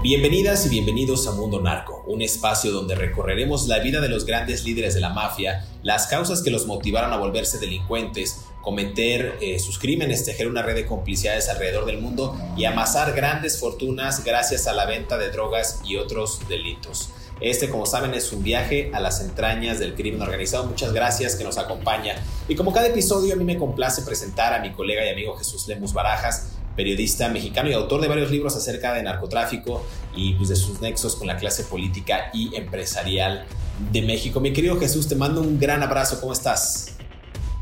Bienvenidas y bienvenidos a Mundo Narco, un espacio donde recorreremos la vida de los grandes líderes de la mafia, las causas que los motivaron a volverse delincuentes, cometer eh, sus crímenes, tejer una red de complicidades alrededor del mundo y amasar grandes fortunas gracias a la venta de drogas y otros delitos. Este, como saben, es un viaje a las entrañas del crimen organizado. Muchas gracias que nos acompaña. Y como cada episodio, a mí me complace presentar a mi colega y amigo Jesús Lemus Barajas, periodista mexicano y autor de varios libros acerca de narcotráfico y pues, de sus nexos con la clase política y empresarial de México. Mi querido Jesús, te mando un gran abrazo. ¿Cómo estás?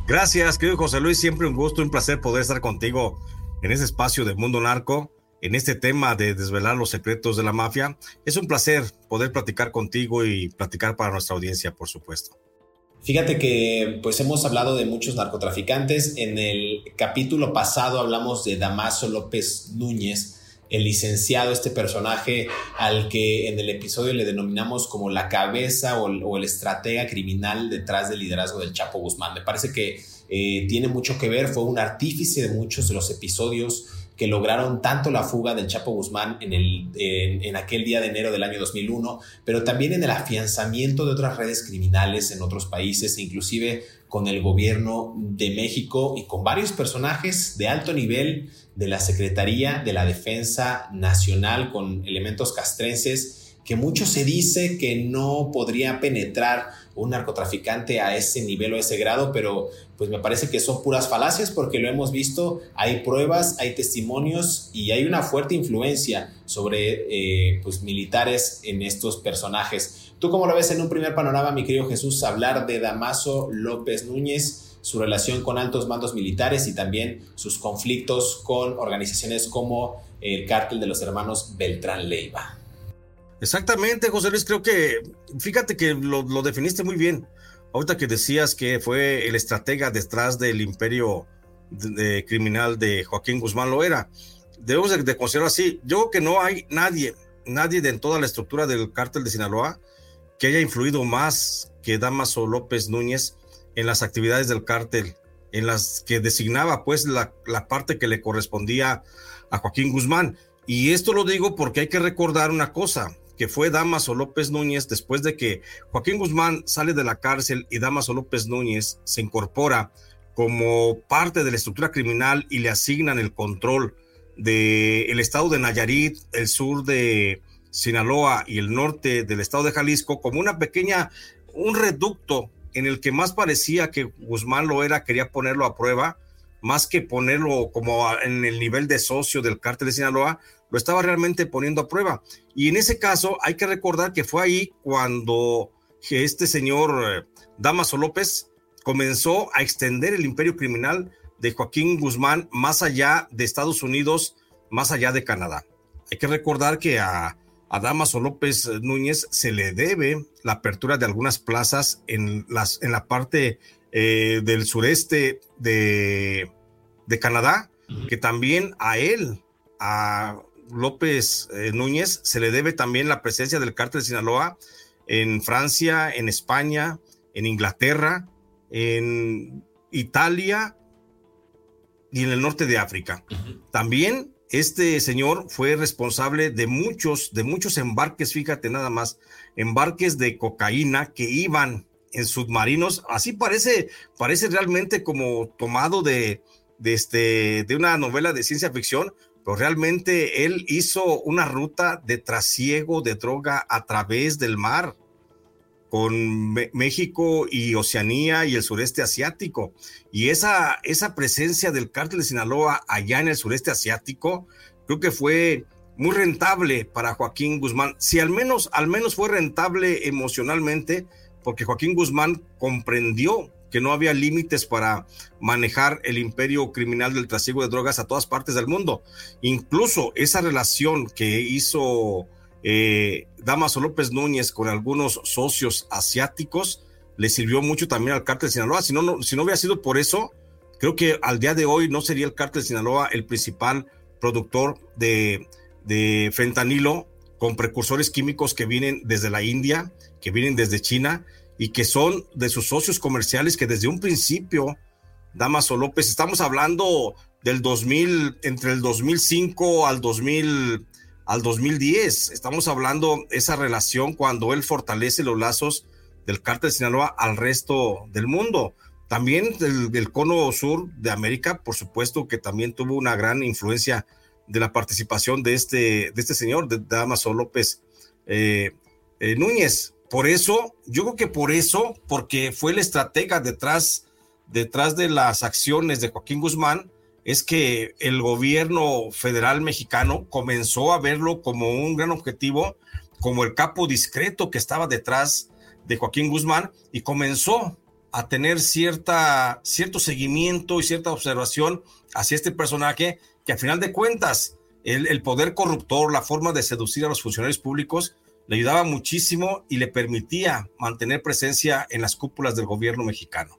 Gracias, querido José Luis. Siempre un gusto, un placer poder estar contigo en ese espacio de Mundo Narco, en este tema de desvelar los secretos de la mafia. Es un placer poder platicar contigo y platicar para nuestra audiencia, por supuesto. Fíjate que pues hemos hablado de muchos narcotraficantes. En el capítulo pasado hablamos de Damaso López Núñez, el licenciado, este personaje al que en el episodio le denominamos como la cabeza o, el estratega criminal detrás del liderazgo del Chapo Guzmán. Me parece que eh, tiene mucho que ver, fue un artífice de muchos de los episodios que lograron tanto la fuga del Chapo Guzmán en, el, en, aquel día de enero del año 2001, pero también en el afianzamiento de otras redes criminales en otros países, inclusive con el gobierno de México y con varios personajes de alto nivel de la Secretaría de la Defensa Nacional con elementos castrenses que mucho se dice que no podría penetrar un narcotraficante a ese nivel o ese grado, pero pues me parece que son puras falacias porque lo hemos visto, hay pruebas, hay testimonios y hay una fuerte influencia sobre eh, pues militares en estos personajes. ¿Tú cómo lo ves en un primer panorama, mi querido Jesús, hablar de Damaso López Núñez, su relación con altos mandos militares y también sus conflictos con organizaciones como el cártel de los hermanos Beltrán Leiva? Exactamente, José Luis, creo que, fíjate que lo, definiste muy bien. Ahorita que decías que fue el estratega detrás del imperio criminal de Joaquín Guzmán lo era. Debemos de, de considerarlo así. Yo creo que no hay nadie, nadie de en toda la estructura del cártel de Sinaloa que haya influido más que Damaso López Núñez en las actividades del cártel, en las que designaba pues la parte que le correspondía a Joaquín Guzmán. Y esto lo digo porque hay que recordar una cosa, que fue Damaso López Núñez después de que Joaquín Guzmán sale de la cárcel y Damaso López Núñez se incorpora como parte de la estructura criminal y le asignan el control del estado de Nayarit, el sur de Sinaloa y el norte del estado de Jalisco como una pequeña, un reducto en el que más parecía que Guzmán lo era, quería ponerlo a prueba, más que ponerlo como en el nivel de socio del cártel de Sinaloa, lo estaba realmente poniendo a prueba. Y en ese caso hay que recordar que fue ahí cuando este señor eh, Damaso López comenzó a extender el imperio criminal de Joaquín Guzmán más allá de Estados Unidos, más allá de Canadá. Hay que recordar que a, Damaso López Núñez se le debe la apertura de algunas plazas en, las, en la parte eh, del sureste de, de Canadá, que también a él, a López eh, Núñez se le debe también la presencia del cártel de Sinaloa en Francia, en España, en Inglaterra, en Italia y en el norte de África. También este señor fue responsable de muchos, de muchos embarques, fíjate nada más, embarques de cocaína que iban en submarinos. Así parece, parece realmente como tomado de, de, este, de una novela de ciencia ficción, pero realmente él hizo una ruta de trasiego de droga a través del mar con México y Oceanía y el sureste asiático. Y esa, esa presencia del cártel de Sinaloa allá en el sureste asiático, creo que fue muy rentable para Joaquín Guzmán. Si al menos, al menos fue rentable emocionalmente, porque Joaquín Guzmán comprendió que no había límites para manejar el imperio criminal del trasiego de drogas a todas partes del mundo. Incluso esa relación que hizo eh, Damaso López Núñez con algunos socios asiáticos le sirvió mucho también al cártel de Sinaloa. Si no, si no hubiera sido por eso, creo que al día de hoy no sería el cártel de Sinaloa el principal productor de, de fentanilo con precursores químicos que vienen desde la India, que vienen desde China y que son de sus socios comerciales que desde un principio, Damaso López, estamos hablando del 2000, entre el 2005 al 2000, al 2010, estamos hablando esa relación cuando él fortalece los lazos del cártel de Sinaloa al resto del mundo. También del, cono sur de América, por supuesto que también tuvo una gran influencia de la participación de este, de este señor, de Damaso López eh, eh, Núñez. Por eso, yo creo que por eso, porque fue el estratega detrás, detrás de las acciones de Joaquín Guzmán, es que el gobierno federal mexicano comenzó a verlo como un gran objetivo, como el capo discreto que estaba detrás de Joaquín Guzmán y comenzó a tener cierta, cierto seguimiento y cierta observación hacia este personaje que a final de cuentas el, el poder corruptor, la forma de seducir a los funcionarios públicos, le ayudaba muchísimo y le permitía mantener presencia en las cúpulas del gobierno mexicano.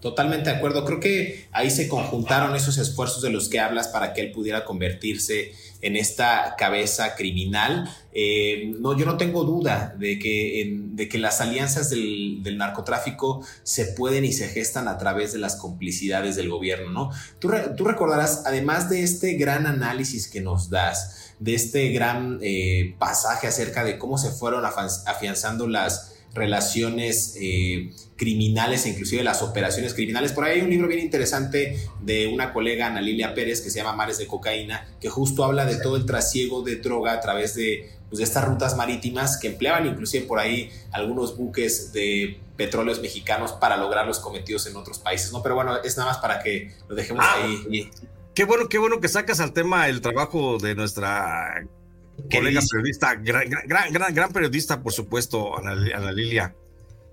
Totalmente de acuerdo. Creo que ahí se conjuntaron esos esfuerzos de los que hablas para que él pudiera convertirse en esta cabeza criminal. Eh, no, yo no tengo duda de que, de que las alianzas del, narcotráfico se pueden y se gestan a través de las complicidades del gobierno, ¿no? Tú, tú recordarás, además de este gran análisis que nos das, de este gran eh, pasaje acerca de cómo se fueron afianzando las relaciones eh, criminales e inclusive las operaciones criminales. Por ahí hay un libro bien interesante de una colega, Ana Lilia Pérez, que se llama Mares de Cocaína, que justo habla de todo el trasiego de droga a través de, pues, de estas rutas marítimas que empleaban inclusive por ahí algunos buques de petróleos mexicanos para lograr los cometidos en otros países, ¿no? Pero bueno, es nada más para que lo dejemos ah, ahí. Qué bueno, qué bueno que sacas al tema el trabajo de nuestra colega periodista, gran, gran, gran, periodista, por supuesto, Ana, Lilia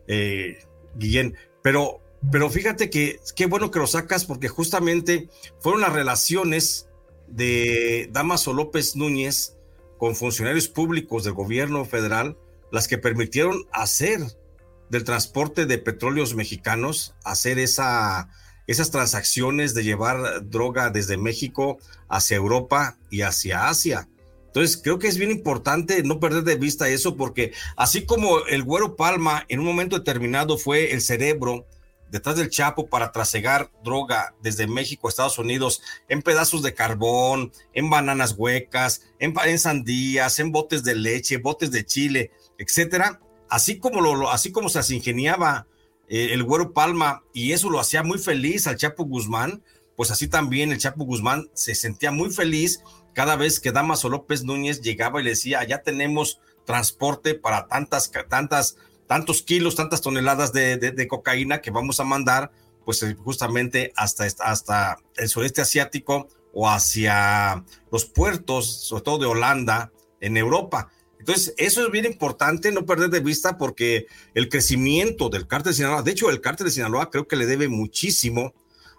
eh, Guillén. Pero, pero fíjate que qué bueno que lo sacas porque justamente fueron las relaciones de Damaso López Núñez con funcionarios públicos del gobierno federal las que permitieron hacer del transporte de petróleos mexicanos, hacer esa esas transacciones de llevar droga desde México hacia Europa y hacia Asia. Entonces, creo que es bien importante no perder de vista eso, porque así como el Güero Palma en un momento determinado fue el cerebro detrás del Chapo para trasegar droga desde México a Estados Unidos en pedazos de carbón, en bananas huecas, en, en sandías, en botes de leche, botes de chile, etcétera. Así como, lo, así como se las ingeniaba eh, el Güero Palma, y eso lo hacía muy feliz al Chapo Guzmán, pues así también el Chapo Guzmán se sentía muy feliz cada vez que Damaso López Núñez llegaba y le decía, ya tenemos transporte para tantas, tantas, tantos kilos, tantas toneladas de, cocaína que vamos a mandar, pues eh, justamente hasta, hasta el sureste asiático o hacia los puertos, sobre todo de Holanda, en Europa. Entonces, eso es bien importante no perder de vista porque el crecimiento del cártel de Sinaloa, de hecho, el cártel de Sinaloa creo que le debe muchísimo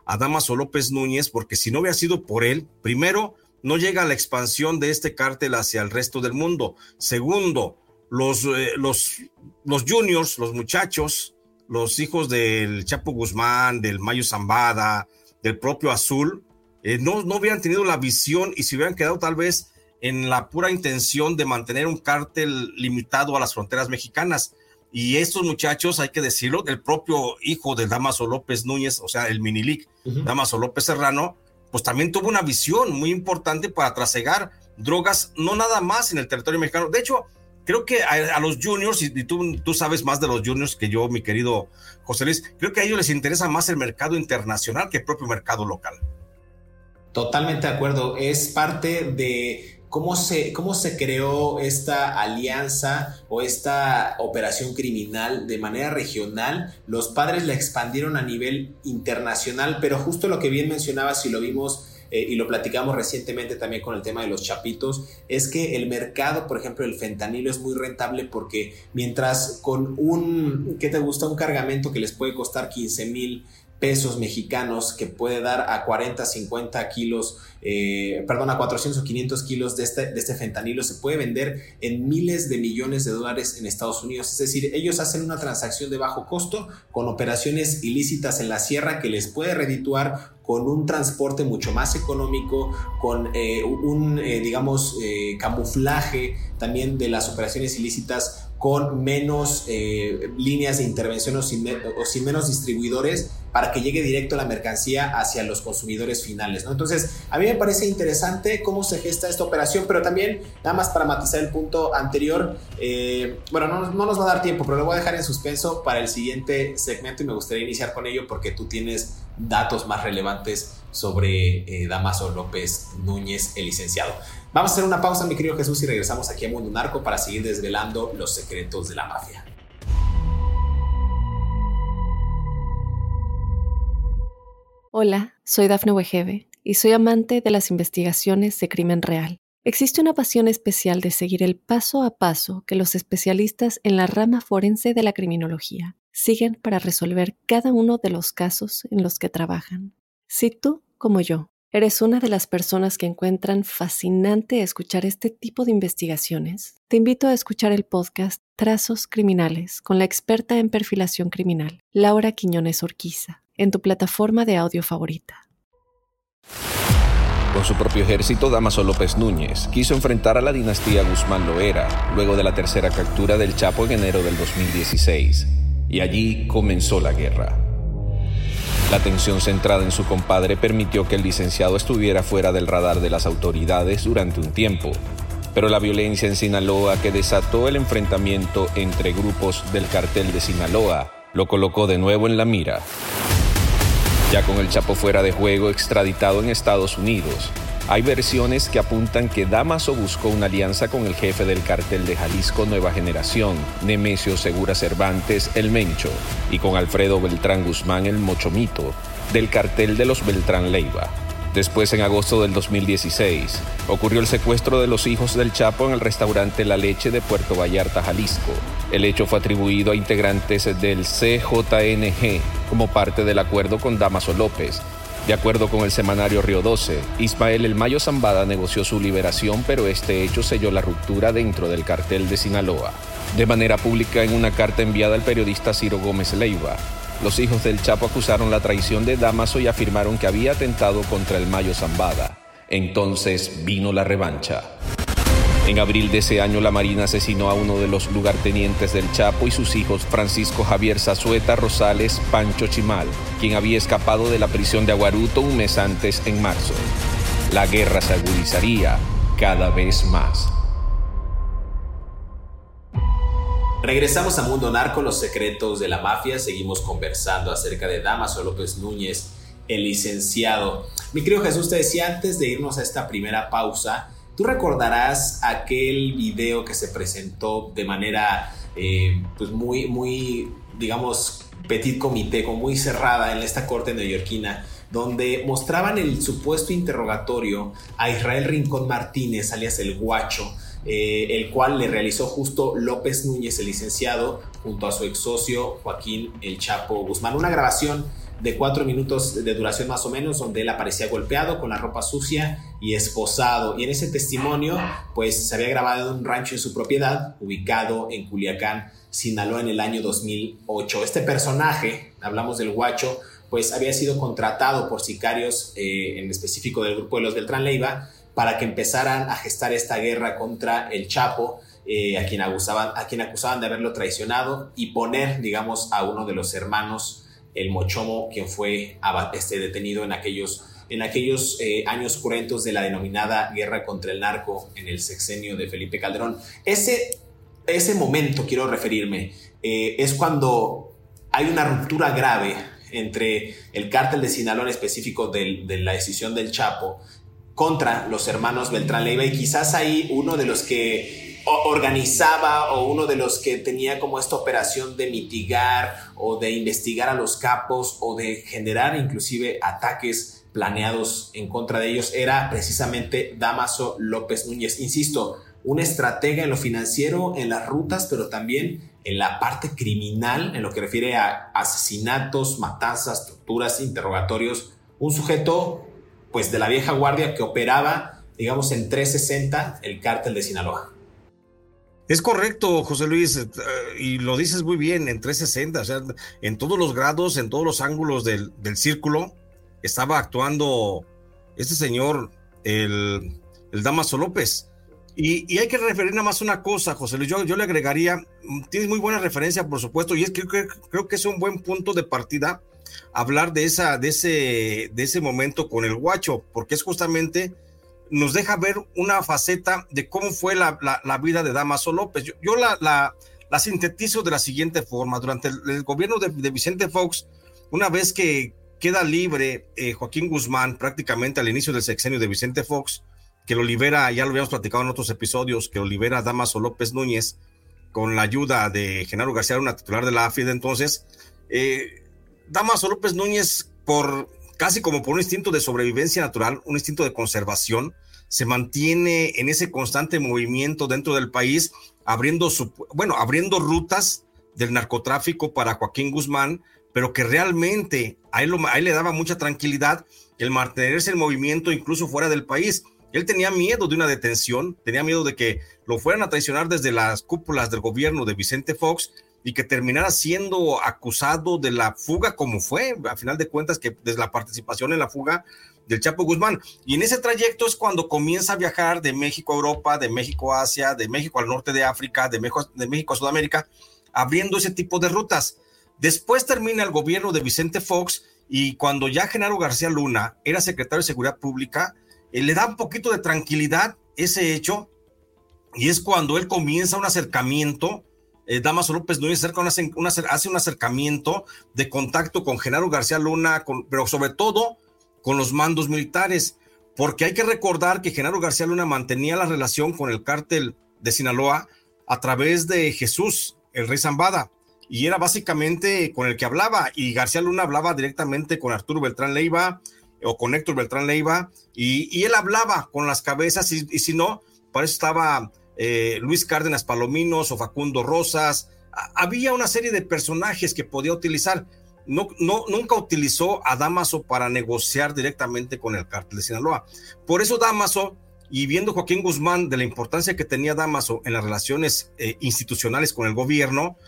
a Damaso López Núñez, porque si no hubiera sido por él, primero, no llega la expansión de este cártel hacia el resto del mundo. Segundo, los, eh, los, los juniors, los muchachos, los hijos del Chapo Guzmán, del Mayo Zambada, del propio Azul, eh, no, no hubieran tenido la visión y se hubieran quedado tal vez en la pura intención de mantener un cártel limitado a las fronteras mexicanas. Y estos muchachos, hay que decirlo, el propio hijo de Damaso López Núñez, o sea, el Minilic, Damaso López Serrano, pues también tuvo una visión muy importante para trasegar drogas, no nada más en el territorio mexicano. De hecho, creo que a, los juniors, y, tú, tú sabes más de los juniors que yo, mi querido José Luis, creo que a ellos les interesa más el mercado internacional que el propio mercado local. Totalmente de acuerdo. Es parte de cómo se, cómo se creó esta alianza o esta operación criminal de manera regional. Los padres la expandieron a nivel internacional, pero justo lo que bien mencionabas y lo vimos eh, y lo platicamos recientemente también con el tema de los chapitos, es que el mercado, por ejemplo, el fentanilo es muy rentable porque mientras con un, ¿qué te gusta? Un cargamento que les puede costar 15 mil pesos mexicanos que puede dar a 40, 50 kilos, eh, perdón, a 400 o 500 kilos de este, de este fentanilo se puede vender en miles de millones de dólares en Estados Unidos. Es decir, ellos hacen una transacción de bajo costo con operaciones ilícitas en la sierra que les puede redituar con un transporte mucho más económico, con eh, un, eh, digamos, camuflaje también de las operaciones ilícitas con menos líneas de intervención o sin, menos distribuidores para que llegue directo la mercancía hacia los consumidores finales. ¿no? Entonces, a mí me parece interesante cómo se gesta esta operación, pero también, nada más para matizar el punto anterior, eh, bueno, no, nos va a dar tiempo, pero lo voy a dejar en suspenso para el siguiente segmento y me gustaría iniciar con ello porque tú tienes datos más relevantes sobre eh, Damaso López Núñez, el licenciado. Vamos a hacer una pausa, mi querido Jesús, y regresamos aquí a Mundo Narco para seguir desvelando los secretos de la mafia. Hola, soy Dafne Wegebe y soy amante de las investigaciones de crimen real. Existe una pasión especial de seguir el paso a paso que los especialistas en la rama forense de la criminología siguen para resolver cada uno de los casos en los que trabajan. Si tú, como yo, eres una de las personas que encuentran fascinante escuchar este tipo de investigaciones, te invito a escuchar el podcast Trazos Criminales con la experta en perfilación criminal, Laura Quiñones Orquiza en tu plataforma de audio favorita. Con su propio ejército, Damaso López Núñez quiso enfrentar a la dinastía Guzmán Loera luego de la tercera captura del Chapo en enero del 2016, y allí comenzó la guerra. La tensión centrada en su compadre permitió que el licenciado estuviera fuera del radar de las autoridades durante un tiempo, pero la violencia en Sinaloa que desató el enfrentamiento entre grupos del cartel de Sinaloa lo colocó de nuevo en la mira. Ya con el Chapo fuera de juego extraditado en Estados Unidos, hay versiones que apuntan que Damaso buscó una alianza con el jefe del cartel de Jalisco Nueva Generación, Nemesio Segura Cervantes, el Mencho, y con Alfredo Beltrán Guzmán, el Mochomito, del cartel de los Beltrán Leiva. Después, en agosto del 2016, ocurrió el secuestro de los hijos del Chapo en el restaurante La Leche de Puerto Vallarta, Jalisco. El hecho fue atribuido a integrantes del CJNG como parte del acuerdo con Damaso López. De acuerdo con el semanario Río 12, Ismael El Mayo Zambada negoció su liberación, pero este hecho selló la ruptura dentro del cartel de Sinaloa. De manera pública, en una carta enviada al periodista Ciro Gómez Leiva, los hijos del Chapo acusaron la traición de Damaso y afirmaron que había atentado contra el Mayo Zambada. Entonces vino la revancha. En abril de ese año la Marina asesinó a uno de los lugartenientes del Chapo y sus hijos Francisco Javier Zazueta Rosales Pancho Chimal, quien había escapado de la prisión de Aguaruto un mes antes en marzo. La guerra se agudizaría cada vez más. Regresamos a Mundo Narco, los secretos de la mafia. Seguimos conversando acerca de Damaso López Núñez, el licenciado. Mi querido Jesús, te decía antes de irnos a esta primera pausa, tú recordarás aquel video que se presentó de manera eh, pues muy, muy, digamos, petit comité, como muy cerrada en esta corte neoyorquina donde mostraban el supuesto interrogatorio a Israel Rincón Martínez, alias el Guacho, eh, el cual le realizó justo López Núñez, el licenciado, junto a su ex socio Joaquín El Chapo Guzmán. Una grabación de cuatro minutos de duración más o menos, donde él aparecía golpeado con la ropa sucia y esposado. Y en ese testimonio, pues se había grabado en un rancho en su propiedad, ubicado en Culiacán, Sinaloa, en el año 2008. Este personaje, hablamos del guacho, pues había sido contratado por sicarios, eh, en específico del grupo de los Beltrán Leiva, para que empezaran a gestar esta guerra contra el Chapo. eh, a, quien acusaban, a quien acusaban de haberlo traicionado y poner, digamos, a uno de los hermanos, el Mochomo, quien fue este, detenido en aquellos, en aquellos eh, años cruentos de la denominada guerra contra el narco en el sexenio de Felipe Calderón. Ese, ese momento, quiero referirme, eh, es cuando hay una ruptura grave entre el cártel de Sinaloa en específico de la decisión del Chapo contra los hermanos Beltrán Leiva y quizás ahí uno de los que organizaba o uno de los que tenía como esta operación de mitigar o de investigar a los capos o de generar inclusive ataques planeados en contra de ellos era precisamente Damaso López Núñez. Insisto, un estratega en lo financiero, en las rutas, pero también en la parte criminal, en lo que refiere a asesinatos, matanzas, torturas, interrogatorios. Un sujeto, pues, de la vieja guardia que operaba, digamos, en 360 el cártel de Sinaloa. Es correcto, José Luis, eh, y lo dices muy bien, en 360, o sea, en todos los grados, en todos los ángulos del, círculo, estaba actuando este señor, el, el Damaso López. Y, hay que referir nada más una cosa, José Luis, yo, yo le agregaría, mm, tienes muy buena referencia, por supuesto, y es que creo, que es un buen punto de partida hablar de, esa, de, ese, de ese momento con el guacho, porque es justamente nos deja ver una faceta de cómo fue la, vida de Damaso López. Yo, la, la, sintetizo de la siguiente forma. Durante el, gobierno de, Vicente Fox, una vez que queda libre eh, Joaquín Guzmán, prácticamente al inicio del sexenio de Vicente Fox, que lo libera, ya lo habíamos platicado en otros episodios, que lo libera Damaso López Núñez con la ayuda de Genaro García, una titular de la AFID. Entonces, eh, Damaso López Núñez, por casi como por un instinto de sobrevivencia natural, un instinto de conservación, se mantiene en ese constante movimiento dentro del país, abriendo su, bueno, abriendo rutas del narcotráfico para Joaquín Guzmán, pero que realmente a él, le daba mucha tranquilidad el mantenerse en movimiento incluso fuera del país. Él tenía miedo de una detención, tenía miedo de que lo fueran a traicionar desde las cúpulas del gobierno de Vicente Fox y que terminara siendo acusado de la fuga como fue, a final de cuentas, que desde la participación en la fuga del Chapo Guzmán. Y en ese trayecto es cuando comienza a viajar de México a Europa, de México a Asia, de México al norte de África, de México a Sudamérica, abriendo ese tipo de rutas. Después termina el gobierno de Vicente Fox y cuando ya Genaro García Luna era secretario de Seguridad Pública, eh, le da un poquito de tranquilidad ese hecho y es cuando él comienza un acercamiento eh, Damaso López Núñez hace un acercamiento de contacto con Genaro García Luna, pero sobre todo con los mandos militares, porque hay que recordar que Genaro García Luna mantenía la relación con el cártel de Sinaloa a través de Jesús, el rey Zambada, y era básicamente con el que hablaba, y García Luna hablaba directamente con Arturo Beltrán Leiva o con Héctor Beltrán Leiva, y, él hablaba con las cabezas, y, si no, para eso estaba eh, Luis Cárdenas Palominos o Facundo Rosas. había una serie de personajes que podía utilizar. No, no, nunca utilizó a Damaso para negociar directamente con el cártel de Sinaloa. Por eso Damaso, y viendo Joaquín Guzmán de la importancia que tenía Damaso en las relaciones eh, institucionales con el gobierno,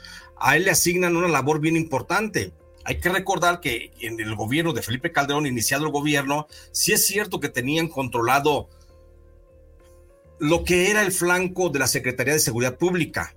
a él le asignan una labor bien importante. Hay que recordar que en el gobierno de Felipe Calderón, iniciado el gobierno, sí es cierto que tenían controlado lo que era el flanco de la Secretaría de Seguridad Pública.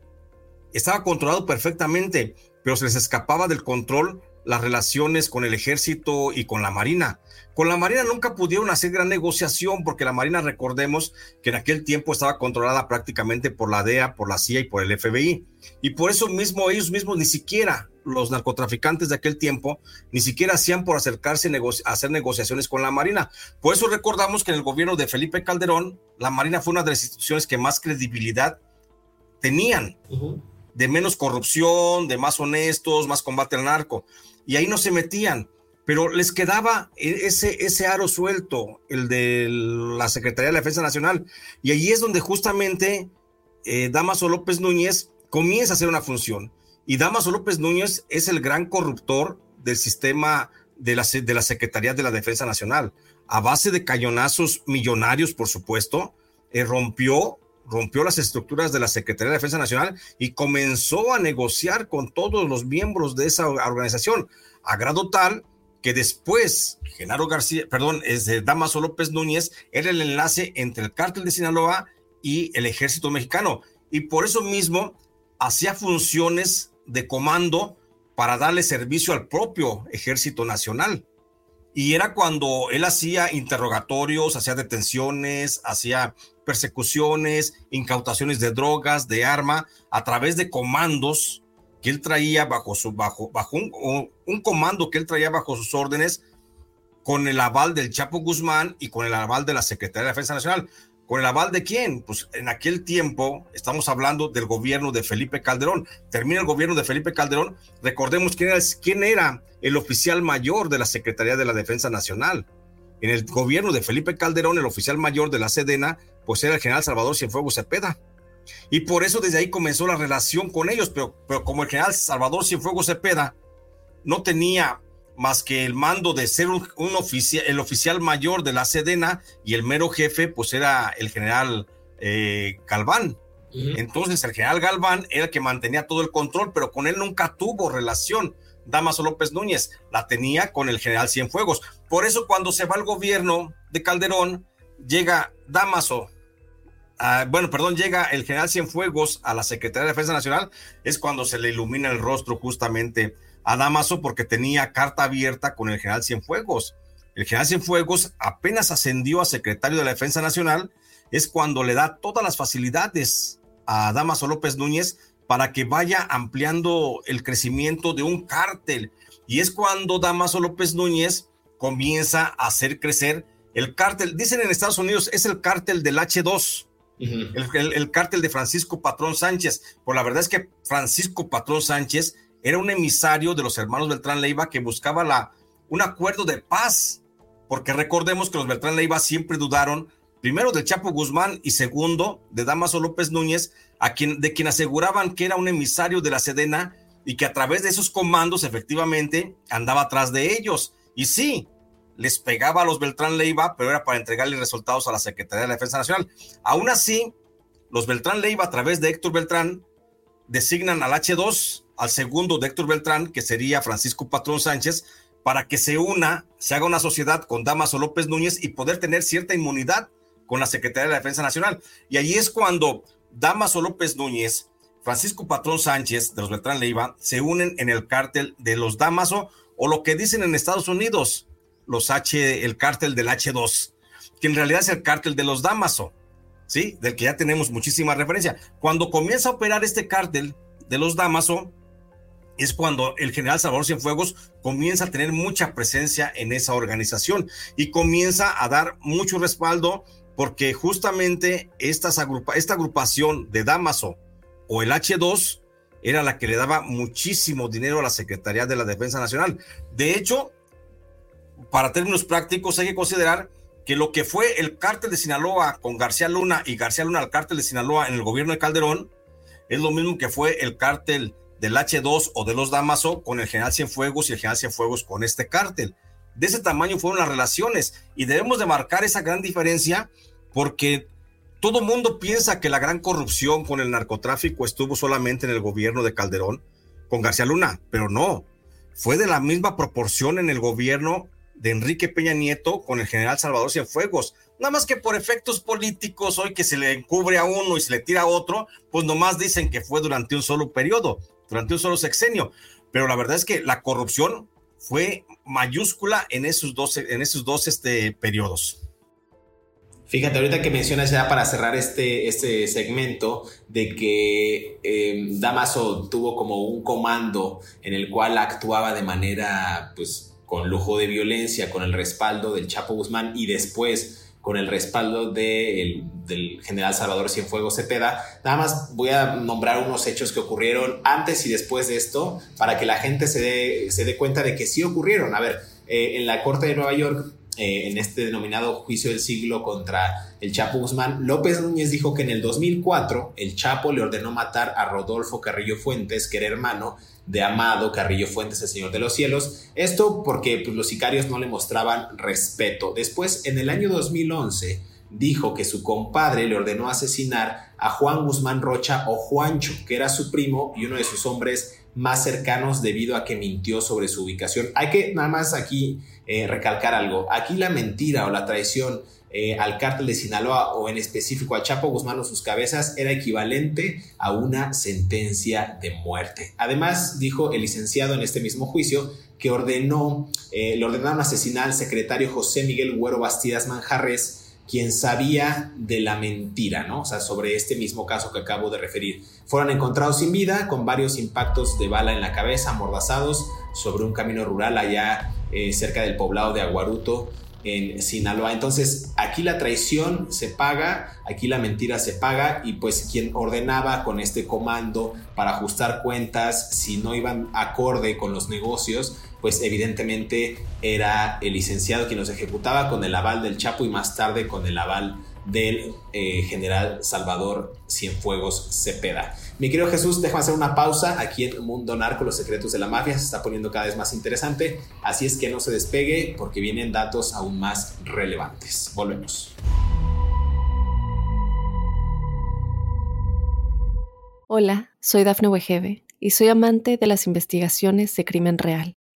Estaba controlado perfectamente, pero se les escapaba del control las relaciones con el ejército y con la marina. Con la marina nunca pudieron hacer gran negociación porque la marina, recordemos que en aquel tiempo estaba controlada prácticamente por la DEA, por la CIA y por el FBI. Y por eso mismo ellos mismos ni siquiera los narcotraficantes de aquel tiempo ni siquiera hacían por acercarse a hacer negociaciones con la Marina. Por eso recordamos que en el gobierno de Felipe Calderón, la Marina fue una de las instituciones que más credibilidad tenían, de menos corrupción, de más honestos, más combate al narco. Y ahí no se metían, pero les quedaba e-, ese, ese aro suelto, el de la Secretaría de la Defensa Nacional. Y ahí es donde justamente eh, Damaso López Núñez comienza a hacer una función y Damaso López Núñez es el gran corruptor del sistema de la, de la Secretaría de la Defensa Nacional. A base de cañonazos millonarios, por supuesto, eh, rompió, rompió las estructuras de la Secretaría de Defensa Nacional y comenzó a negociar con todos los miembros de esa organización, a grado tal que después Genaro García, perdón, es de Damaso López Núñez, era el enlace entre el cártel de Sinaloa y el ejército mexicano y por eso mismo hacía funciones de comando para darle servicio al propio Ejército Nacional. Y era cuando él hacía interrogatorios, hacía detenciones, hacía persecuciones, incautaciones de drogas, de arma, a través de comandos que él traía bajo su bajo bajo un, un, comando que él traía bajo sus órdenes con el aval del Chapo Guzmán y con el aval de la Secretaría de Defensa Nacional. ¿Con el aval de quién? Pues en aquel tiempo estamos hablando del gobierno de Felipe Calderón. Termina el gobierno de Felipe Calderón. Recordemos quién era, quién era el oficial mayor de la Secretaría de la Defensa Nacional. En el gobierno de Felipe Calderón, el oficial mayor de la Sedena, pues era el general Salvador Cienfuegos Cepeda. Y por eso desde ahí comenzó la relación con ellos, pero, pero como el general Salvador Cienfuegos Cepeda no tenía más que el mando de ser un, oficial, el oficial mayor de la Sedena y el mero jefe, pues era el general eh, Galván. Entonces el general Galván era el que mantenía todo el control, pero con él nunca tuvo relación. Damaso López Núñez la tenía con el general Cienfuegos. Por eso cuando se va el gobierno de Calderón, llega Damaso, bueno, perdón, llega el general Cienfuegos a la Secretaría de Defensa Nacional, es cuando se le ilumina el rostro justamente a Damaso porque tenía carta abierta con el general Cienfuegos. El general Cienfuegos apenas ascendió a secretario de la Defensa Nacional, es cuando le da todas las facilidades a Damaso López Núñez para que vaya ampliando el crecimiento de un cártel. Y es cuando Damaso López Núñez comienza a hacer crecer el cártel. Dicen en Estados Unidos, es el cártel del H2. El, el, cártel de Francisco Patrón Sánchez. Por la verdad es que Francisco Patrón Sánchez era un emisario de los hermanos Beltrán Leiva que buscaba la, un acuerdo de paz, porque recordemos que los Beltrán Leiva siempre dudaron, primero del Chapo Guzmán y segundo de Damaso López Núñez, de quien aseguraban que era un emisario de la Sedena y que a través de esos comandos efectivamente andaba atrás de ellos. Y sí, les pegaba a los Beltrán Leiva, pero era para entregarle resultados a la Secretaría de la Defensa Nacional. Aún así, los Beltrán Leiva, a través de Héctor Beltrán, designan al H2 al segundo de Héctor Beltrán, que sería Francisco Patrón Sánchez, para que se una, se haga una sociedad con Damaso López Núñez y poder tener cierta inmunidad con la Secretaría de la Defensa Nacional. Y ahí es cuando Damaso López Núñez, Francisco Patrón Sánchez de los Beltrán Leiva se unen en el cártel de los Damaso o lo que dicen en Estados Unidos, los H, el cártel del H2, que en realidad es el cártel de los Damaso, ¿sí? Del que ya tenemos muchísima referencia. Cuando comienza a operar este cártel de los Damaso, es cuando el general Salvador Cienfuegos comienza a tener mucha presencia en esa organización y comienza a dar mucho respaldo porque justamente esta agrupación de Damaso o el H2 era la que le daba muchísimo dinero a la Secretaría de la Defensa Nacional. De hecho, para términos prácticos hay que considerar que lo que fue el cártel de Sinaloa con García Luna y García Luna al cártel de Sinaloa en el gobierno de Calderón es lo mismo que fue el cártel del H2 o de los Damaso con el general Cienfuegos y el general Cienfuegos con este cártel. De ese tamaño fueron las relaciones y debemos de marcar esa gran diferencia porque todo mundo piensa que la gran corrupción con el narcotráfico estuvo solamente en el gobierno de Calderón con García Luna, pero no, fue de la misma proporción en el gobierno de Enrique Peña Nieto con el general Salvador Cienfuegos. Nada más que por efectos políticos, hoy que se le encubre a uno y se le tira a otro, pues nomás dicen que fue durante un solo periodo durante un solo sexenio. Pero la verdad es que la corrupción fue mayúscula en esos dos, en esos dos este, periodos. Fíjate, ahorita que mencionas ya para cerrar este, este segmento de que em, Damaso tuvo como un comando en el cual actuaba de manera, pues, con lujo de violencia, con el respaldo del Chapo Guzmán y después con el respaldo del general Salvador Cienfuegos Cepeda. Nada más voy a nombrar unos hechos que ocurrieron antes y después de esto para que la gente se dé, se dé cuenta de que sí ocurrieron. A ver, eh, en la Corte de Nueva York, eh, en este denominado juicio del siglo contra el Chapo Guzmán, López Núñez dijo que en el 2004 el Chapo le ordenó matar a Rodolfo Carrillo Fuentes, que era hermano de Amado Carrillo Fuentes, el Señor de los Cielos. Esto porque pues, los sicarios no le mostraban respeto. Después, en el año 2011, dijo que su compadre le ordenó asesinar a Juan Guzmán Rocha o Juancho, que era su primo y uno de sus hombres más cercanos debido a que mintió sobre su ubicación. Hay que nada más aquí eh, recalcar algo. Aquí la mentira o la traición eh, al cártel de Sinaloa o en específico a Chapo Guzmán o sus cabezas era equivalente a una sentencia de muerte. Además, dijo el licenciado en este mismo juicio que ordenó, eh, le ordenaron asesinar al secretario José Miguel Güero Bastidas Manjarres, quien sabía de la mentira, ¿no? O sea, sobre este mismo caso que acabo de referir. Fueron encontrados sin vida, con varios impactos de bala en la cabeza, amordazados, sobre un camino rural allá eh, cerca del poblado de Aguaruto, en Sinaloa. Entonces, aquí la traición se paga, aquí la mentira se paga y pues quien ordenaba con este comando para ajustar cuentas, si no iban acorde con los negocios, pues evidentemente era el licenciado quien los ejecutaba con el aval del Chapo y más tarde con el aval del eh, general Salvador Cienfuegos Cepeda. Mi querido Jesús, déjame hacer una pausa aquí en Mundo Narco, los secretos de la mafia, se está poniendo cada vez más interesante, así es que no se despegue porque vienen datos aún más relevantes. Volvemos. Hola, soy Dafne Wegebe y soy amante de las investigaciones de crimen real.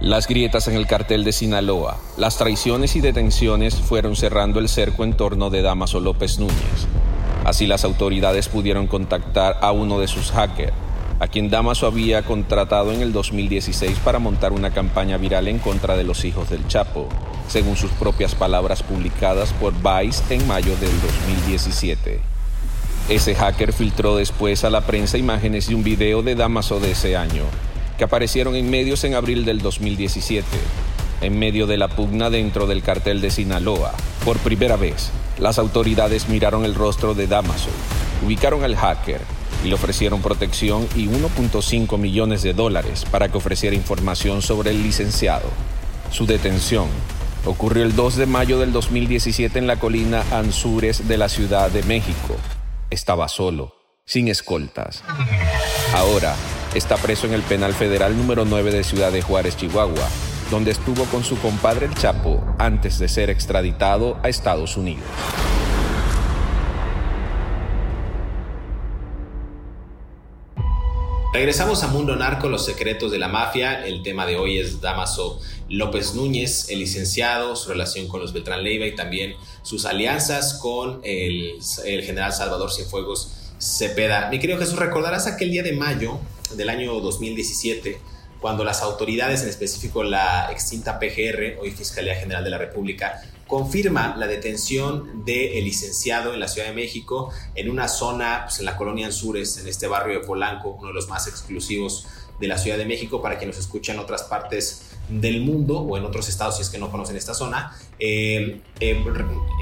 Las grietas en el cartel de Sinaloa, las traiciones y detenciones fueron cerrando el cerco en torno de Damaso López Núñez. Así las autoridades pudieron contactar a uno de sus hackers, a quien Damaso había contratado en el 2016 para montar una campaña viral en contra de los hijos del Chapo, según sus propias palabras publicadas por Vice en mayo del 2017. Ese hacker filtró después a la prensa imágenes de un video de Damaso de ese año, que aparecieron en medios en abril del 2017, en medio de la pugna dentro del cartel de Sinaloa. Por primera vez, las autoridades miraron el rostro de Damaso, ubicaron al hacker y le ofrecieron protección y 1.5 millones de dólares para que ofreciera información sobre el licenciado. Su detención ocurrió el 2 de mayo del 2017 en la colina Anzures de la Ciudad de México. Estaba solo, sin escoltas. Ahora, Está preso en el penal federal número 9 de Ciudad de Juárez, Chihuahua, donde estuvo con su compadre el Chapo antes de ser extraditado a Estados Unidos. Regresamos a Mundo Narco, los secretos de la mafia. El tema de hoy es Damaso López Núñez, el licenciado, su relación con los Beltrán Leiva y también sus alianzas con el, el general Salvador Cienfuegos Cepeda. Mi querido Jesús, recordarás aquel día de mayo del año 2017, cuando las autoridades, en específico la extinta PGR, hoy Fiscalía General de la República, confirma la detención del licenciado en la Ciudad de México en una zona, pues, en la colonia Anzures, en este barrio de Polanco, uno de los más exclusivos de la Ciudad de México, para quienes nos escuchan otras partes del mundo o en otros estados si es que no conocen esta zona. Eh, eh,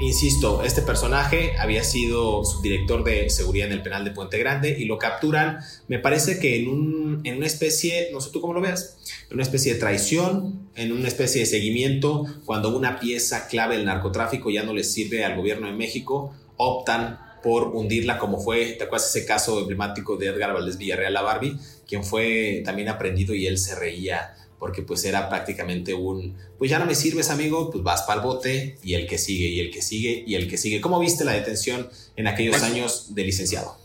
insisto, este personaje había sido subdirector de seguridad en el penal de Puente Grande y lo capturan, me parece que en, un, en una especie, no sé tú cómo lo veas, en una especie de traición, en una especie de seguimiento, cuando una pieza clave del narcotráfico ya no les sirve al gobierno de México, optan por hundirla como fue, ¿te acuerdas ese caso emblemático de Edgar Valdés Villarreal a Barbie, quien fue también aprendido y él se reía porque pues era prácticamente un, pues ya no me sirves amigo, pues vas para el bote y el que sigue y el que sigue y el que sigue. ¿Cómo viste la detención en aquellos pues años de licenciado?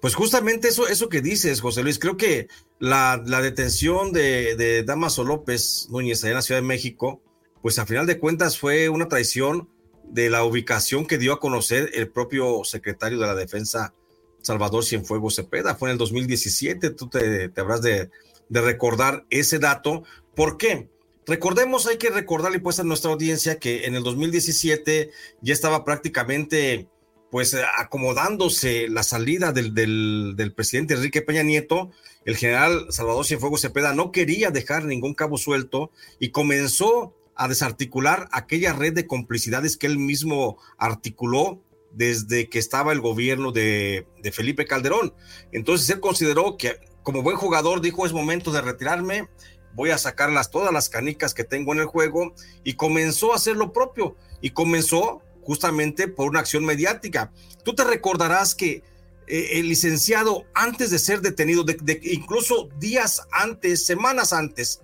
Pues justamente eso, eso que dices, José Luis, creo que la, la detención de, de, Damaso López Núñez allá en la Ciudad de México, pues a final de cuentas fue una traición de la ubicación que dio a conocer el propio secretario de la Defensa, Salvador Cienfuegos Cepeda. Fue en el 2017, tú te, te habrás de, de recordar ese dato. ¿Por qué? Recordemos, hay que recordarle pues a nuestra audiencia que en el 2017 ya estaba prácticamente pues acomodándose la salida del, del, presidente Enrique Peña Nieto, el general Salvador Cienfuegos Cepeda no quería dejar ningún cabo suelto y comenzó a desarticular aquella red de complicidades que él mismo articuló desde que estaba el gobierno de, de Felipe Calderón. Entonces él consideró que como buen jugador dijo es momento de retirarme, voy a sacarlas todas las canicas que tengo en el juego y comenzó a hacer lo propio y comenzó justamente por una acción mediática. Tú te recordarás que eh, el licenciado, antes de ser detenido, de, incluso días antes, semanas antes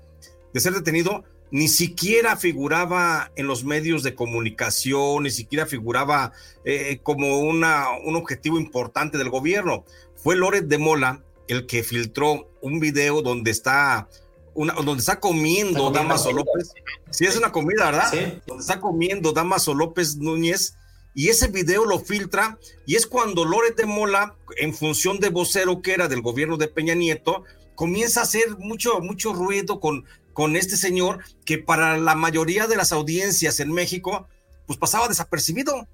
de ser detenido, ni siquiera figuraba en los medios de comunicación, ni siquiera figuraba eh, como una, un objetivo importante del gobierno. Fue Loret de Mola el que filtró un video donde está donde está comiendo, Damaso López. Sí, es una comida, ¿verdad? Sí. Donde está comiendo Damaso López Núñez. Y ese video lo filtra y es cuando de Mola, en función de vocero que era del gobierno de Peña Nieto, comienza a hacer mucho, mucho ruido con, con este señor que para la mayoría de las audiencias en México, pues pasaba desapercibido.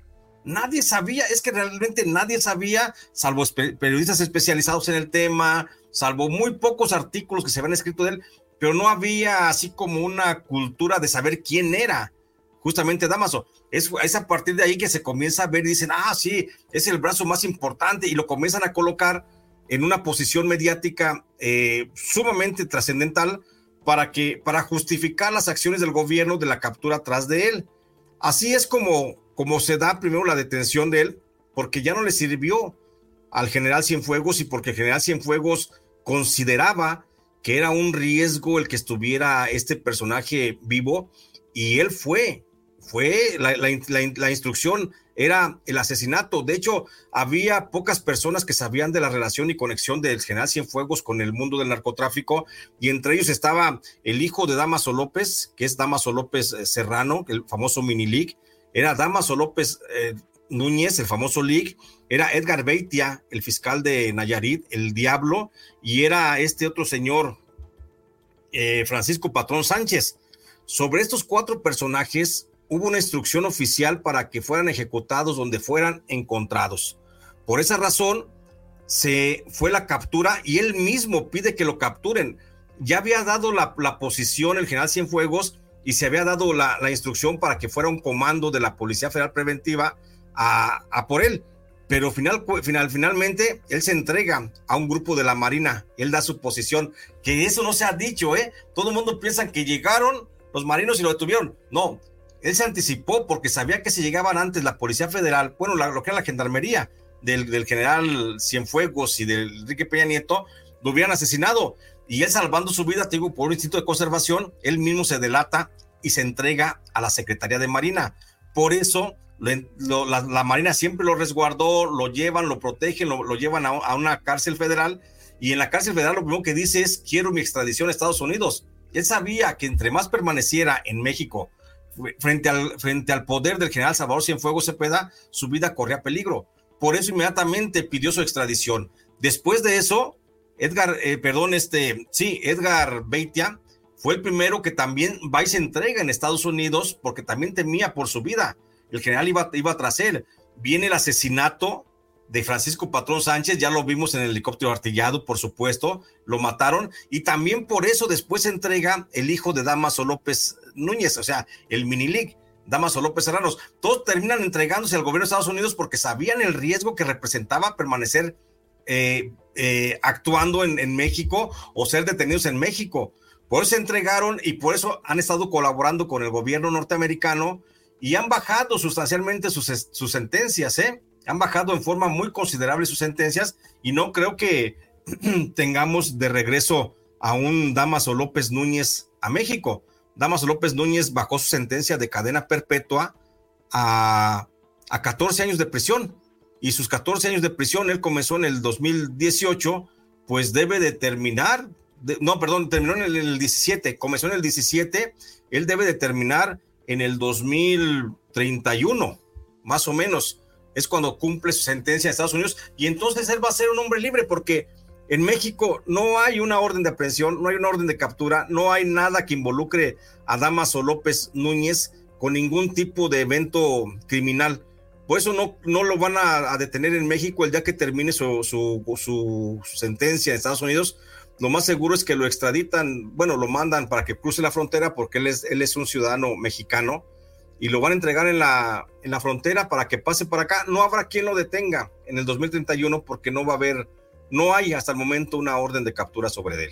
Nadie sabía, es que realmente nadie sabía, salvo periodistas especializados en el tema, salvo muy pocos artículos que se habían escrito de él, pero no había así como una cultura de saber quién era justamente Damaso. Es, a partir de ahí que se comienza a ver y dicen, ah, sí, es el brazo más importante y lo comienzan a colocar en una posición mediática eh, sumamente trascendental para que para justificar las acciones del gobierno de la captura atrás de él. Así es como como se da primero la detención de él, porque ya no le sirvió al general Cienfuegos y porque el general Cienfuegos consideraba que era un riesgo el que estuviera este personaje vivo y él fue, fue la, la, instrucción era el asesinato. De hecho, había pocas personas que sabían de la relación y conexión del general Cienfuegos con el mundo del narcotráfico, y entre ellos estaba el hijo de Damaso López, que es Damaso López eh, Serrano, el famoso Minilic, era Damaso López eh, Núñez, el famoso Lick, era Edgar Beitia, el fiscal de Nayarit, el Diablo, y era este otro señor, eh, Francisco Patrón Sánchez. Sobre estos cuatro personajes hubo una instrucción oficial para que fueran ejecutados donde fueran encontrados. Por esa razón, se fue la captura y él mismo pide que lo capturen. Ya había dado la, la posición el general Cienfuegos y se había dado la, instrucción para que fuera un comando de la Policía Federal Preventiva a, por él. Pero final, final, finalmente él se entrega a un grupo de la Marina, él da su posición, que eso no se ha dicho, ¿eh? Todo el mundo piensa que llegaron los marinos y lo detuvieron. No, él se anticipó porque sabía que si llegaban antes la Policía Federal, bueno, lo que era la gendarmería del, del general Cienfuegos y del Enrique Peña Nieto, lo hubieran asesinado. Y él salvando su vida, te digo, por un instinto de conservación, él mismo se delata y se entrega a la Secretaría de Marina. Por eso la, Marina siempre lo resguardó, lo llevan, lo protegen, lo, llevan a, una cárcel federal. Y en la cárcel federal lo primero que dice es, quiero mi extradición a Estados Unidos. Él sabía que entre más permaneciera en México frente al, frente al poder del general Salvador Cienfuegos Cepeda, su vida corría peligro. Por eso inmediatamente pidió su extradición. Después de eso, Edgar, eh, perdón, este, sí, Edgar Beitia fue el primero que también va y se entrega en Estados Unidos porque también temía por su vida. El general iba, iba tras él. Viene el asesinato de Francisco Patrón Sánchez, ya lo vimos en el helicóptero artillado, por supuesto, lo mataron y también por eso después se entrega el hijo de Damaso López Núñez, o sea, el mini Damaso López Serranos. Todos terminan entregándose al gobierno de Estados Unidos porque sabían el riesgo que representaba permanecer eh, eh, actuando en, México o ser detenidos en México. Por eso se entregaron y por eso han estado colaborando con el gobierno norteamericano y han bajado sustancialmente sus, sentencias, ¿eh? Han bajado en forma muy considerable sus sentencias y no creo que tengamos de regreso a un Damaso López Núñez a México. Damaso López Núñez bajó su sentencia de cadena perpetua a, a 14 años de prisión y sus 14 años de prisión, él comenzó en el 2018, pues debe de terminar, no, perdón, terminó en el, 17, comenzó en el 17, él debe de terminar en el 2031, más o menos, es cuando cumple su sentencia en Estados Unidos, y entonces él va a ser un hombre libre porque en México no hay una orden de aprehensión, no hay una orden de captura, no hay nada que involucre a Damaso López Núñez con ningún tipo de evento criminal. Por eso no, no lo van a, detener en México el día que termine su, su, sentencia en Estados Unidos. Lo más seguro es que lo extraditan, bueno, lo mandan para que cruce la frontera porque él es, él es un ciudadano mexicano y lo van a entregar en la, en la frontera para que pase para acá. No habrá quien lo detenga en el 2031 porque no va a haber, no hay hasta el momento una orden de captura sobre él.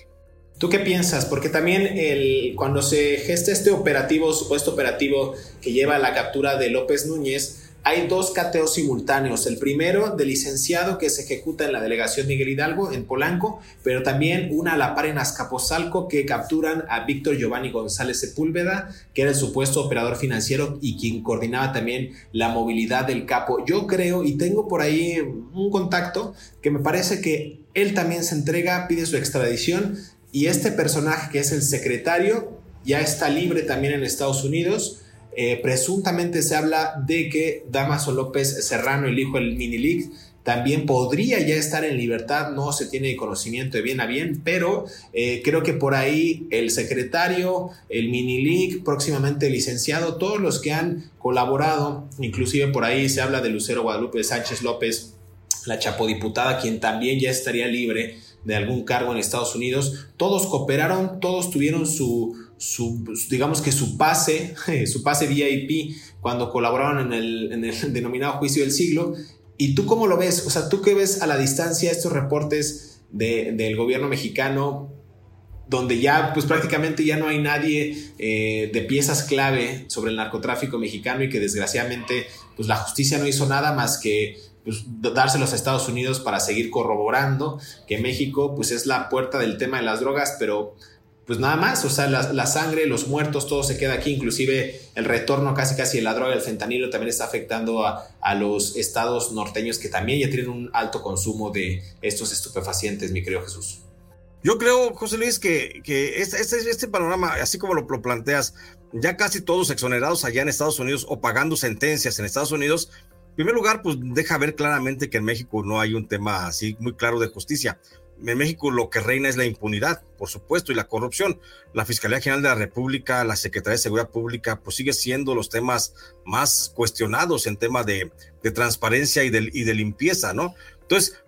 ¿Tú qué piensas? Porque también el, cuando se gesta este operativo, supuesto operativo que lleva a la captura de López Núñez, hay dos cateos simultáneos. El primero del licenciado que se ejecuta en la delegación Miguel Hidalgo, en Polanco, pero también una a la par en Azcapotzalco que capturan a Víctor Giovanni González Sepúlveda, que era el supuesto operador financiero y quien coordinaba también la movilidad del capo. Yo creo y tengo por ahí un contacto que me parece que él también se entrega, pide su extradición y este personaje que es el secretario ya está libre también en Estados Unidos eh, presuntamente se habla de que Damaso López Serrano, el hijo del Mini League, también podría ya estar en libertad, no se tiene conocimiento de bien a bien, pero eh, creo que por ahí el secretario, el mini league, próximamente el licenciado, todos los que han colaborado, inclusive por ahí se habla de Lucero Guadalupe Sánchez López, la chapodiputada, quien también ya estaría libre de algún cargo en Estados Unidos, todos cooperaron, todos tuvieron su, su, digamos que su pase, su pase VIP cuando colaboraron en el, denominado juicio del siglo. ¿Y tú cómo lo ves? O sea, ¿tú qué ves a la distancia estos reportes del gobierno mexicano donde ya pues prácticamente ya no hay nadie eh, de piezas clave sobre el narcotráfico mexicano y que desgraciadamente pues la justicia no hizo nada más que pues, dárselos a Estados Unidos para seguir corroborando que México pues es la puerta del tema de las drogas, pero pues nada más, o sea, la, sangre, los muertos, todo se queda aquí, inclusive el retorno casi casi de la droga, el fentanilo también está afectando a, los estados norteños que también ya tienen un alto consumo de estos estupefacientes, mi querido Jesús. Yo creo, José Luis, que, que este, este, este, panorama, así como lo, lo, planteas, ya casi todos exonerados allá en Estados Unidos o pagando sentencias en Estados Unidos, en primer lugar, pues deja ver claramente que en México no hay un tema así muy claro de justicia en México lo que reina es la impunidad, por supuesto, y la corrupción. La Fiscalía General de la República, la Secretaría de Seguridad Pública, pues sigue siendo los temas más cuestionados en tema de, transparencia y de, limpieza, ¿no? Entonces,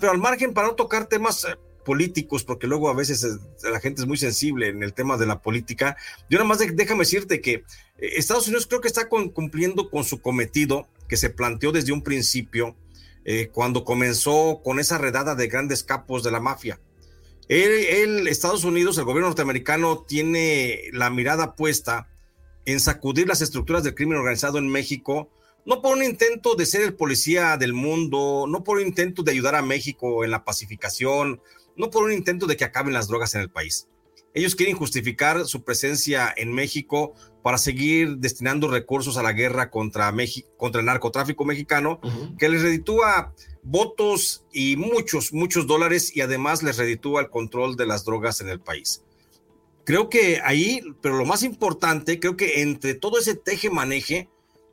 pero al margen, para no tocar temas eh, políticos, porque luego a veces eh, la gente es muy sensible en el tema de la política, yo nada más déjame decirte que eh, Estados Unidos creo que está cumpliendo con su cometido que se planteó desde un principio eh, cuando comenzó con esa redada de grandes capos de la mafia. El, Estados Unidos, el gobierno norteamericano, tiene la mirada puesta en sacudir las estructuras del crimen organizado en México, no por un intento de ser el policía del mundo, no por un intento de ayudar a México en la pacificación, no por un intento de que acaben las drogas en el país. Ellos quieren justificar su presencia en México para seguir destinando recursos a la guerra contra, contra el narcotráfico mexicano, que les reditúa votos y muchos, muchos dólares y además les reditúa el control de las drogas en el país. Creo que ahí, pero lo más importante, creo que entre todo ese teje-maneje,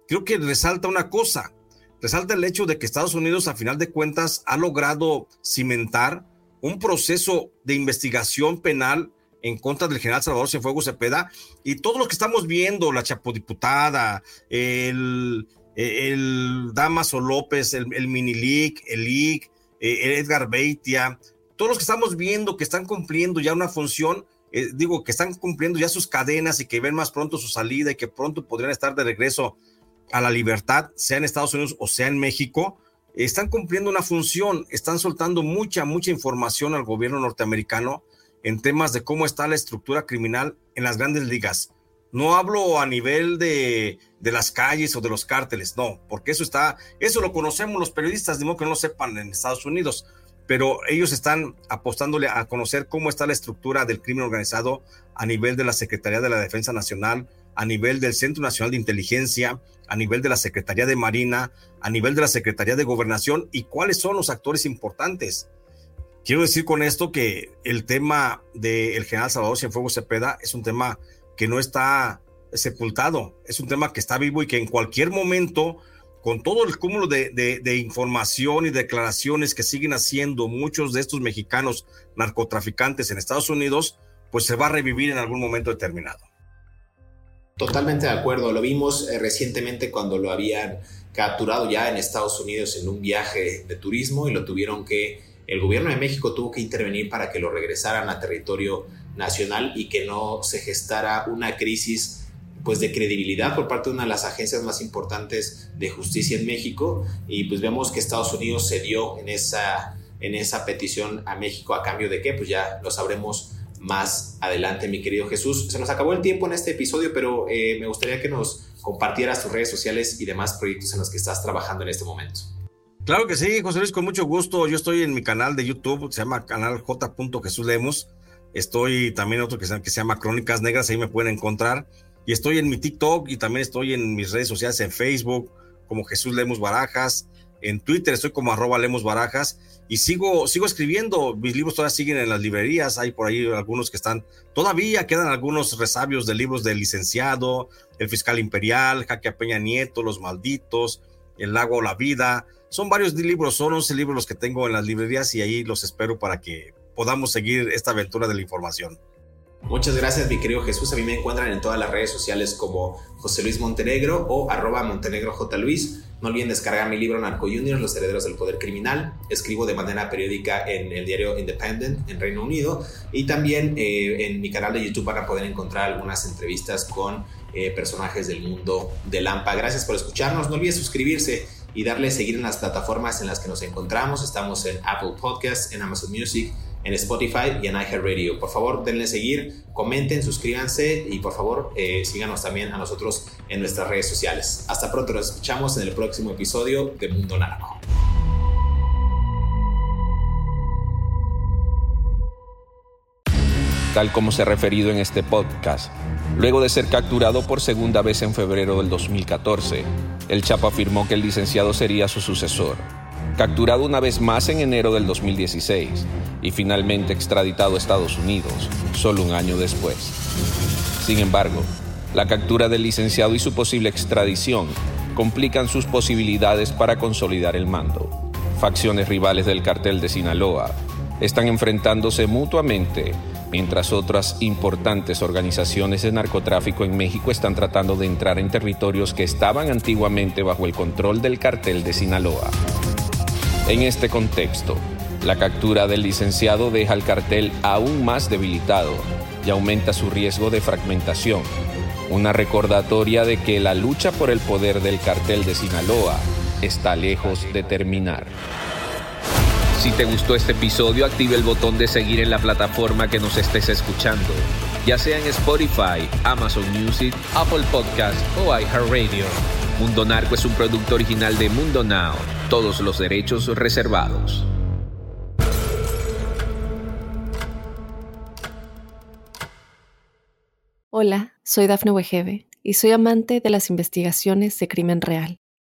creo que resalta una cosa, resalta el hecho de que Estados Unidos, a final de cuentas, ha logrado cimentar un proceso de investigación penal en contra del general Salvador Cienfuegos Cepeda y todos los que estamos viendo, la Chapodiputada, el, el Damaso López, el, el Minilic, el IC, eh, el Edgar Beitia, todos los que estamos viendo que están cumpliendo ya una función, eh, digo, que están cumpliendo ya sus cadenas y que ven más pronto su salida y que pronto podrían estar de regreso a la libertad, sea en Estados Unidos o sea en México, están cumpliendo una función, están soltando mucha, mucha información al gobierno norteamericano en temas de cómo está la estructura criminal en las grandes ligas. No hablo a nivel de, de, las calles o de los cárteles, no, porque eso está, eso lo conocemos los periodistas, de que no lo sepan en Estados Unidos, pero ellos están apostándole a conocer cómo está la estructura del crimen organizado a nivel de la Secretaría de la Defensa Nacional, a nivel del Centro Nacional de Inteligencia, a nivel de la Secretaría de Marina, a nivel de la Secretaría de Gobernación y cuáles son los actores importantes. Quiero decir con esto que el tema del general Salvador Cienfuegos Cepeda es un tema que no está sepultado, es un tema que está vivo y que en cualquier momento, con todo el cúmulo de, de, información y declaraciones que siguen haciendo muchos de estos mexicanos narcotraficantes en Estados Unidos, pues se va a revivir en algún momento determinado. Totalmente de acuerdo, lo vimos eh, recientemente cuando lo habían capturado ya en Estados Unidos en un viaje de turismo y lo tuvieron que el gobierno de México tuvo que intervenir para que lo regresaran a territorio nacional y que no se gestara una crisis pues de credibilidad por parte de una de las agencias más importantes de justicia en México. Y pues vemos que Estados Unidos cedió en esa en esa petición a México. A cambio de qué pues ya lo sabremos más adelante mi querido Jesús. Se nos acabó el tiempo en este episodio pero eh, me gustaría que nos compartieras tus redes sociales y demás proyectos en los que estás trabajando en este momento. Claro que sí, José Luis, con mucho gusto. Yo estoy en mi canal de YouTube, se llama canal J. Jesús Lemos. Estoy también otro que se, que se llama Crónicas Negras, ahí me pueden encontrar. Y estoy en mi TikTok y también estoy en mis redes sociales en Facebook como Jesús Lemos Barajas. En Twitter estoy como arroba Lemos Barajas y sigo, sigo escribiendo. Mis libros todavía siguen en las librerías. Hay por ahí algunos que están, todavía quedan algunos resabios de libros del licenciado, El Fiscal Imperial, Jaque Peña Nieto, Los Malditos, El Lago o La Vida. Son varios libros, son 11 libros los que tengo en las librerías y ahí los espero para que podamos seguir esta aventura de la información. Muchas gracias, mi querido Jesús. A mí me encuentran en todas las redes sociales como José Luis Montenegro o arroba. Luis. No olviden descargar mi libro Narco Juniors, Los Herederos del Poder Criminal. Escribo de manera periódica en el diario Independent en Reino Unido. Y también eh, en mi canal de YouTube van a poder encontrar algunas entrevistas con eh, personajes del mundo de Lampa. Gracias por escucharnos. No olviden suscribirse y darle seguir en las plataformas en las que nos encontramos. Estamos en Apple Podcasts, en Amazon Music en Spotify y en iHeartRadio. Por favor, denle seguir, comenten, suscríbanse y por favor eh, síganos también a nosotros en nuestras redes sociales. Hasta pronto, nos escuchamos en el próximo episodio de Mundo Narco. Tal como se ha referido en este podcast, luego de ser capturado por segunda vez en febrero del 2014, el Chapo afirmó que el licenciado sería su sucesor capturado una vez más en enero del 2016 y finalmente extraditado a Estados Unidos solo un año después. Sin embargo, la captura del licenciado y su posible extradición complican sus posibilidades para consolidar el mando. Facciones rivales del cartel de Sinaloa están enfrentándose mutuamente, mientras otras importantes organizaciones de narcotráfico en México están tratando de entrar en territorios que estaban antiguamente bajo el control del cartel de Sinaloa. En este contexto, la captura del licenciado deja al cartel aún más debilitado y aumenta su riesgo de fragmentación, una recordatoria de que la lucha por el poder del cartel de Sinaloa está lejos de terminar. Si te gustó este episodio, active el botón de seguir en la plataforma que nos estés escuchando, ya sea en Spotify, Amazon Music, Apple Podcast o iHeartRadio. Mundo Narco es un producto original de Mundo Now todos los derechos reservados. Hola, soy Dafne Wegebe y soy amante de las investigaciones de crimen real.